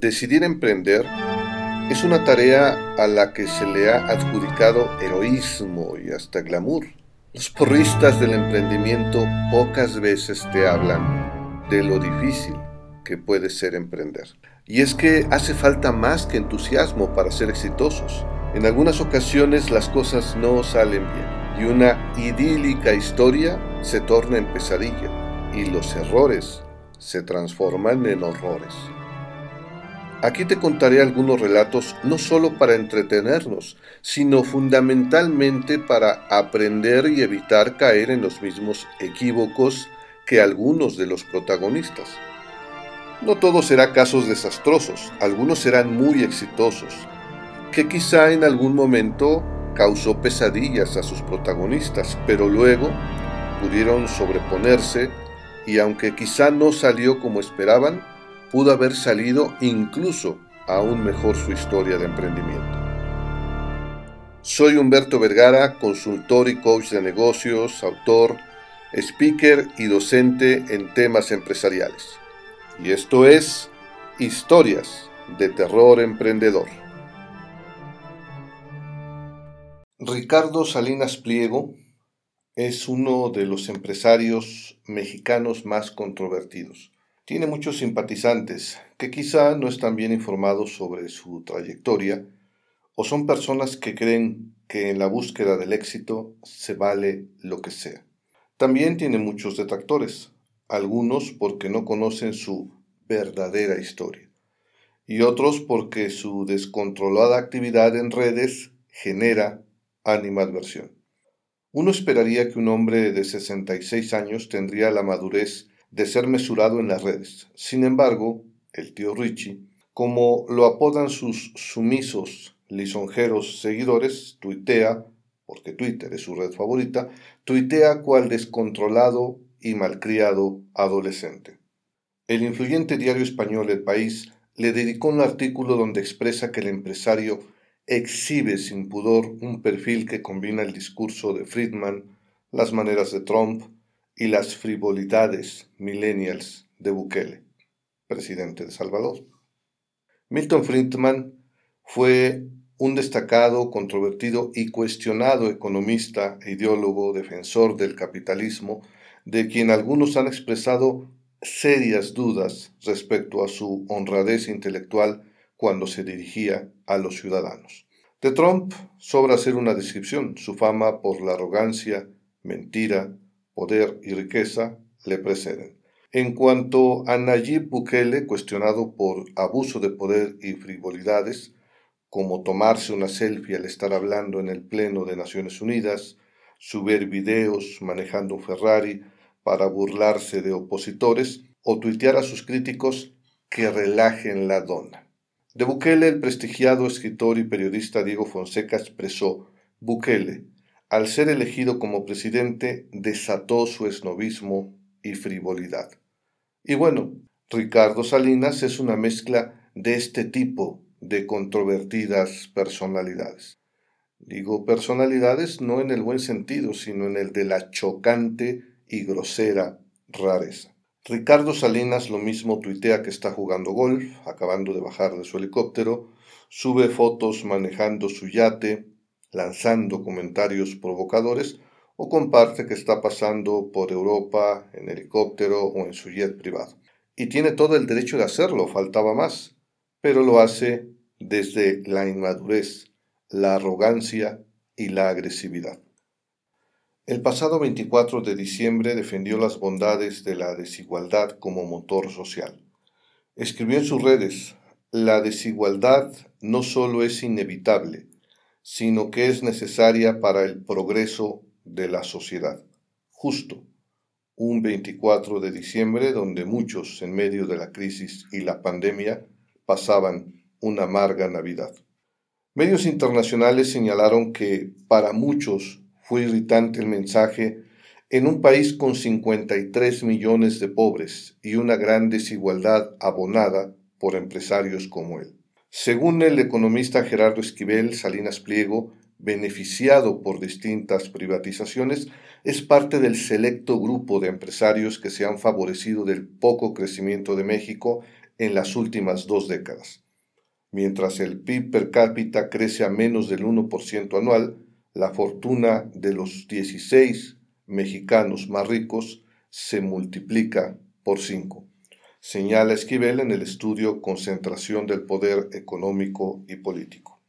Decidir emprender es una tarea a la que se le ha adjudicado heroísmo y hasta glamour. Los porristas del emprendimiento pocas veces te hablan de lo difícil que puede ser emprender. Y es que hace falta más que entusiasmo para ser exitosos. En algunas ocasiones las cosas no salen bien y una idílica historia se torna en pesadilla y los errores se transforman en horrores. Aquí te contaré algunos relatos no solo para entretenernos, sino fundamentalmente para aprender y evitar caer en los mismos equívocos que algunos de los protagonistas. No todo será casos desastrosos, algunos serán muy exitosos, que quizá en algún momento causó pesadillas a sus protagonistas, pero luego pudieron sobreponerse y aunque quizá no salió como esperaban, pudo haber salido incluso aún mejor su historia de emprendimiento. Soy Humberto Vergara, consultor y coach de negocios, autor, speaker y docente en temas empresariales. Y esto es Historias de Terror Emprendedor. Ricardo Salinas Pliego es uno de los empresarios mexicanos más controvertidos. Tiene muchos simpatizantes que quizá no están bien informados sobre su trayectoria o son personas que creen que en la búsqueda del éxito se vale lo que sea. También tiene muchos detractores, algunos porque no conocen su verdadera historia y otros porque su descontrolada actividad en redes genera animadversión. Uno esperaría que un hombre de 66 años tendría la madurez de ser mesurado en las redes. Sin embargo, el tío Richie, como lo apodan sus sumisos, lisonjeros seguidores, tuitea, porque Twitter es su red favorita, tuitea cual descontrolado y malcriado adolescente. El influyente diario español El País le dedicó un artículo donde expresa que el empresario exhibe sin pudor un perfil que combina el discurso de Friedman, las maneras de Trump, y las frivolidades millennials de Bukele, presidente de Salvador. Milton Friedman fue un destacado, controvertido y cuestionado economista ideólogo defensor del capitalismo, de quien algunos han expresado serias dudas respecto a su honradez intelectual cuando se dirigía a los ciudadanos. De Trump sobra hacer una descripción, su fama por la arrogancia, mentira, poder y riqueza le preceden. En cuanto a Nayib Bukele, cuestionado por abuso de poder y frivolidades, como tomarse una selfie al estar hablando en el Pleno de Naciones Unidas, subir videos manejando un Ferrari para burlarse de opositores o tuitear a sus críticos que relajen la dona. De Bukele, el prestigiado escritor y periodista Diego Fonseca expresó, Bukele, al ser elegido como presidente, desató su esnovismo y frivolidad. Y bueno, Ricardo Salinas es una mezcla de este tipo de controvertidas personalidades. Digo personalidades no en el buen sentido, sino en el de la chocante y grosera rareza. Ricardo Salinas lo mismo tuitea que está jugando golf, acabando de bajar de su helicóptero, sube fotos manejando su yate, lanzando comentarios provocadores o comparte que está pasando por Europa en helicóptero o en su jet privado. Y tiene todo el derecho de hacerlo, faltaba más, pero lo hace desde la inmadurez, la arrogancia y la agresividad. El pasado 24 de diciembre defendió las bondades de la desigualdad como motor social. Escribió en sus redes, la desigualdad no solo es inevitable, sino que es necesaria para el progreso de la sociedad. Justo un 24 de diciembre donde muchos, en medio de la crisis y la pandemia, pasaban una amarga Navidad. Medios internacionales señalaron que para muchos fue irritante el mensaje en un país con 53 millones de pobres y una gran desigualdad abonada por empresarios como él. Según el economista Gerardo Esquivel Salinas Pliego, beneficiado por distintas privatizaciones, es parte del selecto grupo de empresarios que se han favorecido del poco crecimiento de México en las últimas dos décadas. Mientras el PIB per cápita crece a menos del 1% anual, la fortuna de los 16 mexicanos más ricos se multiplica por 5, señala Esquivel en el estudio Concentración del Poder Económico y Político.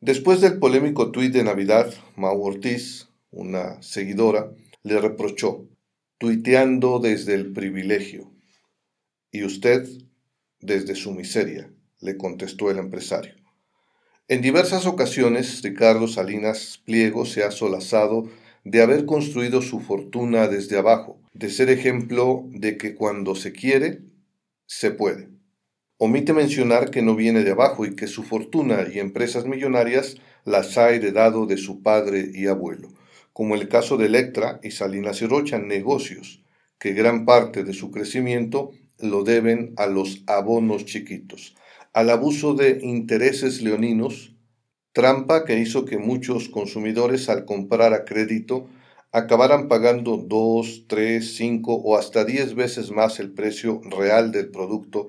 Después del polémico tuit de Navidad, Mau Ortiz, una seguidora, le reprochó, tuiteando desde el privilegio. ¿Y usted desde su miseria, le contestó el empresario. En diversas ocasiones, Ricardo Salinas Pliego se ha solazado de haber construido su fortuna desde abajo, de ser ejemplo de que cuando se quiere, se puede. Omite mencionar que no viene de abajo y que su fortuna y empresas millonarias las ha heredado de su padre y abuelo, como el caso de Electra y Salinas y Rocha, negocios que gran parte de su crecimiento lo deben a los abonos chiquitos, al abuso de intereses leoninos, trampa que hizo que muchos consumidores al comprar a crédito acabaran pagando dos, tres, cinco o hasta diez veces más el precio real del producto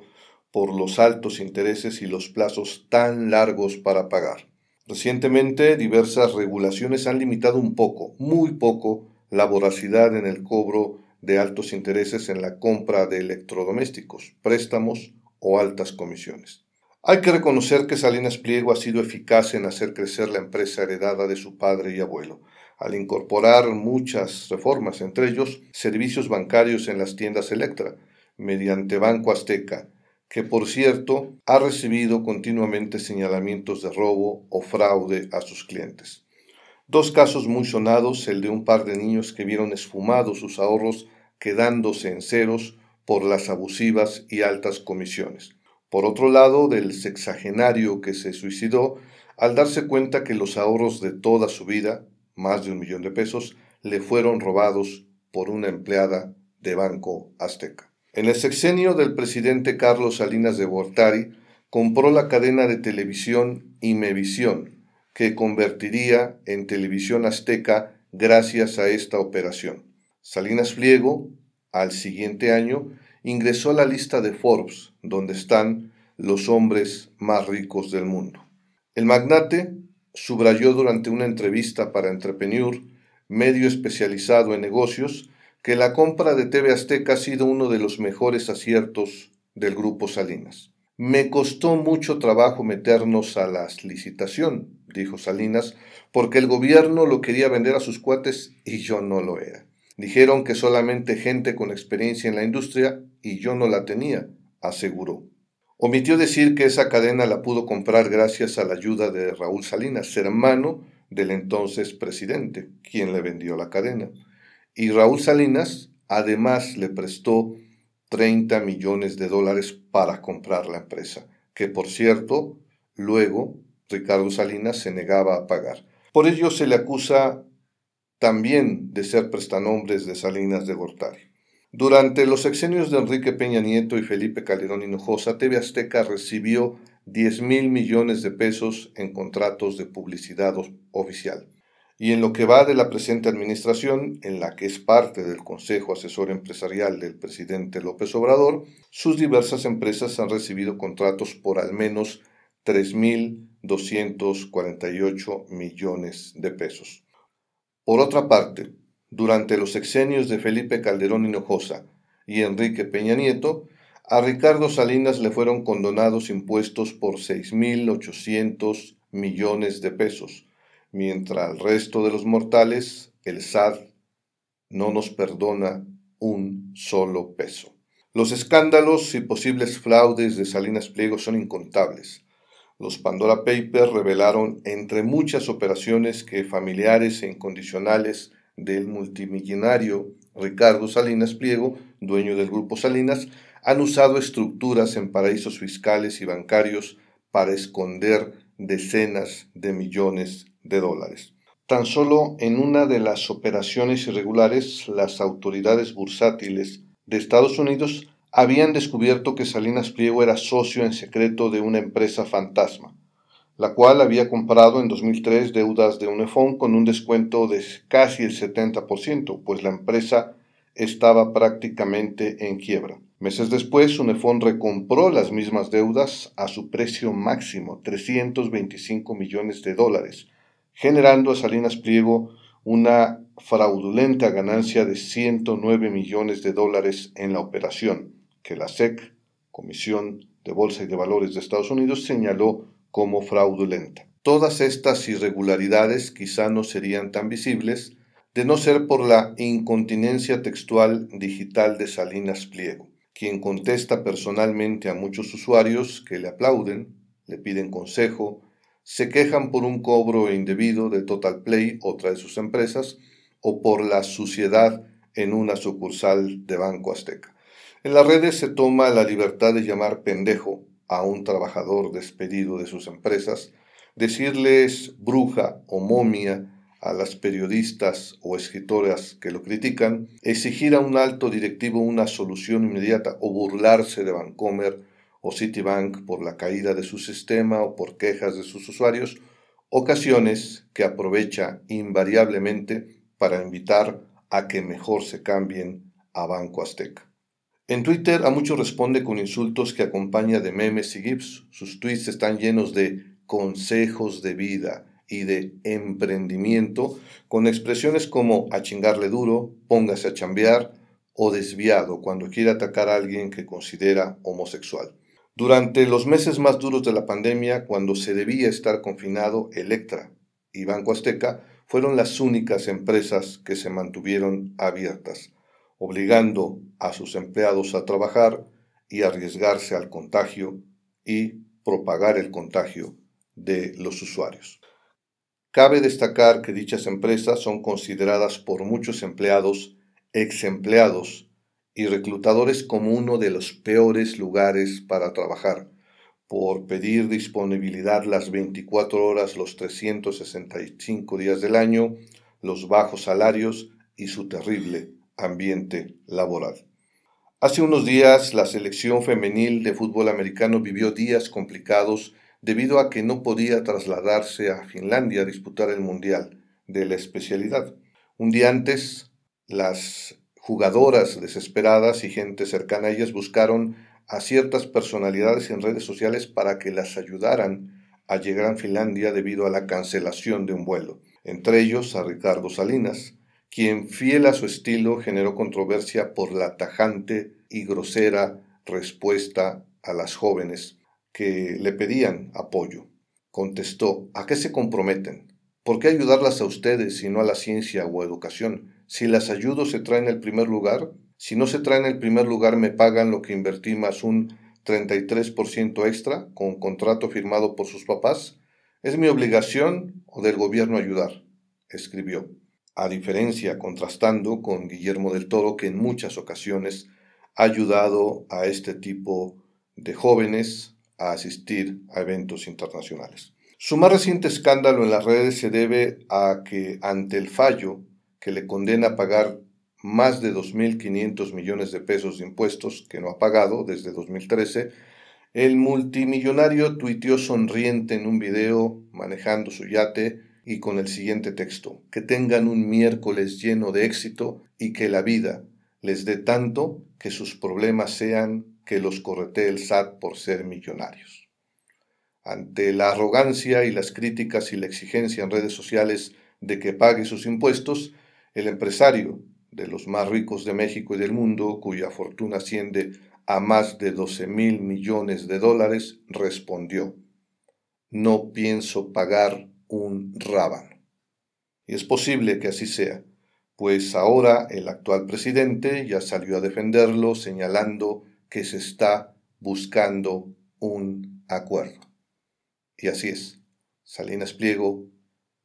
por los altos intereses y los plazos tan largos para pagar. Recientemente, diversas regulaciones han limitado un poco, muy poco, la voracidad en el cobro de altos intereses en la compra de electrodomésticos, préstamos o altas comisiones. Hay que reconocer que Salinas Pliego ha sido eficaz en hacer crecer la empresa heredada de su padre y abuelo, al incorporar muchas reformas, entre ellos servicios bancarios en las tiendas Electra, mediante Banco Azteca, que por cierto ha recibido continuamente señalamientos de robo o fraude a sus clientes. Dos casos muy sonados, el de un par de niños que vieron esfumados sus ahorros quedándose en ceros por las abusivas y altas comisiones. Por otro lado, del sexagenario que se suicidó al darse cuenta que los ahorros de toda su vida, más de un millón de pesos, le fueron robados por una empleada de Banco Azteca. En el sexenio del presidente Carlos Salinas de Gortari, compró la cadena de televisión Imevisión, que convertiría en televisión azteca gracias a esta operación. Salinas Pliego, al siguiente año, ingresó a la lista de Forbes, donde están los hombres más ricos del mundo. El magnate subrayó durante una entrevista para Entrepreneur, medio especializado en negocios, que la compra de TV Azteca ha sido uno de los mejores aciertos del grupo Salinas. Me costó mucho trabajo meternos a la licitación, dijo Salinas, porque el gobierno lo quería vender a sus cuates y yo no lo era. Dijeron que solamente gente con experiencia en la industria y yo no la tenía, aseguró. Omitió decir que esa cadena la pudo comprar gracias a la ayuda de Raúl Salinas, hermano del entonces presidente, quien le vendió la cadena. Y Raúl Salinas además le prestó 30 millones de dólares para comprar la empresa, que por cierto, luego Ricardo Salinas se negaba a pagar. Por ello se le acusa también de ser prestanombres de Salinas de Gortari. Durante los sexenios de Enrique Peña Nieto y Felipe Calderón Hinojosa, TV Azteca recibió 10 mil millones de pesos en contratos de publicidad oficial. Y en lo que va de la presente administración, en la que es parte del Consejo Asesor Empresarial del presidente López Obrador, sus diversas empresas han recibido contratos por al menos 3.248 millones de pesos. Por otra parte, durante los sexenios de Felipe Calderón Hinojosa y Enrique Peña Nieto, a Ricardo Salinas le fueron condonados impuestos por 6.800 millones de pesos, mientras al resto de los mortales el SAT no nos perdona un solo peso. Los escándalos y posibles fraudes de Salinas Pliego son incontables. Los Pandora Papers revelaron, entre muchas operaciones, que familiares e incondicionales del multimillonario Ricardo Salinas Pliego, dueño del grupo Salinas, han usado estructuras en paraísos fiscales y bancarios para esconder decenas de millones de dólares. Tan solo en una de las operaciones irregulares, las autoridades bursátiles de Estados Unidos habían descubierto que Salinas Pliego era socio en secreto de una empresa fantasma, la cual había comprado en 2003 deudas de Unifón con un descuento de casi el 70%, pues la empresa estaba prácticamente en quiebra. Meses después, Unefón recompró las mismas deudas a su precio máximo, 325 millones de dólares, generando a Salinas Pliego una fraudulenta ganancia de 109 millones de dólares en la operación, que la SEC, Comisión de Bolsa y de Valores de Estados Unidos, señaló como fraudulenta. Todas estas irregularidades quizá no serían tan visibles de no ser por la incontinencia textual digital de Salinas Pliego, quien contesta personalmente a muchos usuarios que le aplauden, le piden consejo, se quejan por un cobro indebido de Total Play, otra de sus empresas, o por la suciedad en una sucursal de Banco Azteca. En las redes se toma la libertad de llamar pendejo a un trabajador despedido de sus empresas, decirles bruja o momia a las periodistas o escritoras que lo critican, exigir a un alto directivo una solución inmediata o burlarse de Vancomer o Citibank por la caída de su sistema o por quejas de sus usuarios, ocasiones que aprovecha invariablemente para invitar a que mejor se cambien a Banco Azteca. En Twitter a muchos responde con insultos que acompaña de memes y gifs. Sus tweets están llenos de consejos de vida, y de emprendimiento con expresiones como a chingarle duro, póngase a chambear o desviado cuando quiere atacar a alguien que considera homosexual. Durante los meses más duros de la pandemia, cuando se debía estar confinado, Electra y Banco Azteca fueron las únicas empresas que se mantuvieron abiertas, obligando a sus empleados a trabajar y arriesgarse al contagio y propagar el contagio de los usuarios. Cabe destacar que dichas empresas son consideradas por muchos empleados, ex empleados y reclutadores como uno de los peores lugares para trabajar, por pedir disponibilidad las 24 horas, los 365 días del año, los bajos salarios y su terrible ambiente laboral. Hace unos días la selección femenil de fútbol americano vivió días complicados debido a que no podía trasladarse a Finlandia a disputar el Mundial de la especialidad. Un día antes, las jugadoras desesperadas y gente cercana a ellas buscaron a ciertas personalidades en redes sociales para que las ayudaran a llegar a Finlandia debido a la cancelación de un vuelo, entre ellos a Ricardo Salinas, quien fiel a su estilo generó controversia por la tajante y grosera respuesta a las jóvenes que le pedían apoyo. Contestó, ¿a qué se comprometen? ¿Por qué ayudarlas a ustedes y no a la ciencia o educación? Si las ayudo, ¿se traen el primer lugar? Si no se traen el primer lugar, ¿me pagan lo que invertí más un 33% extra con contrato firmado por sus papás? ¿Es mi obligación o del gobierno ayudar? escribió. A diferencia, contrastando con Guillermo del Toro, que en muchas ocasiones ha ayudado a este tipo de jóvenes a asistir a eventos internacionales. Su más reciente escándalo en las redes se debe a que ante el fallo que le condena a pagar más de 2.500 millones de pesos de impuestos que no ha pagado desde 2013, el multimillonario tuiteó sonriente en un video manejando su yate y con el siguiente texto, que tengan un miércoles lleno de éxito y que la vida les dé tanto que sus problemas sean que los corretee el SAT por ser millonarios. Ante la arrogancia y las críticas y la exigencia en redes sociales de que pague sus impuestos, el empresario de los más ricos de México y del mundo, cuya fortuna asciende a más de 12 mil millones de dólares, respondió, no pienso pagar un rábano. Y es posible que así sea, pues ahora el actual presidente ya salió a defenderlo señalando que se está buscando un acuerdo. Y así es, Salinas Pliego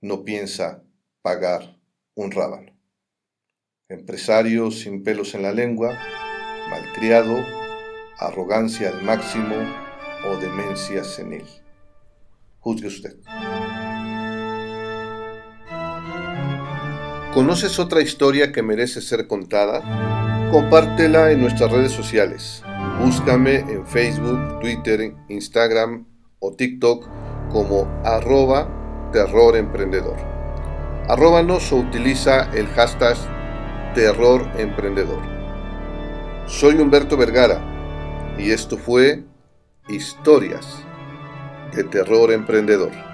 no piensa pagar un rábano. Empresario sin pelos en la lengua, malcriado, arrogancia al máximo o demencia senil. Juzgue usted. ¿Conoces otra historia que merece ser contada? Compártela en nuestras redes sociales. Búscame en Facebook, Twitter, Instagram o TikTok como arroba terroremprendedor. Arróbanos o utiliza el hashtag terroremprendedor. Soy Humberto Vergara y esto fue Historias de Terror Emprendedor.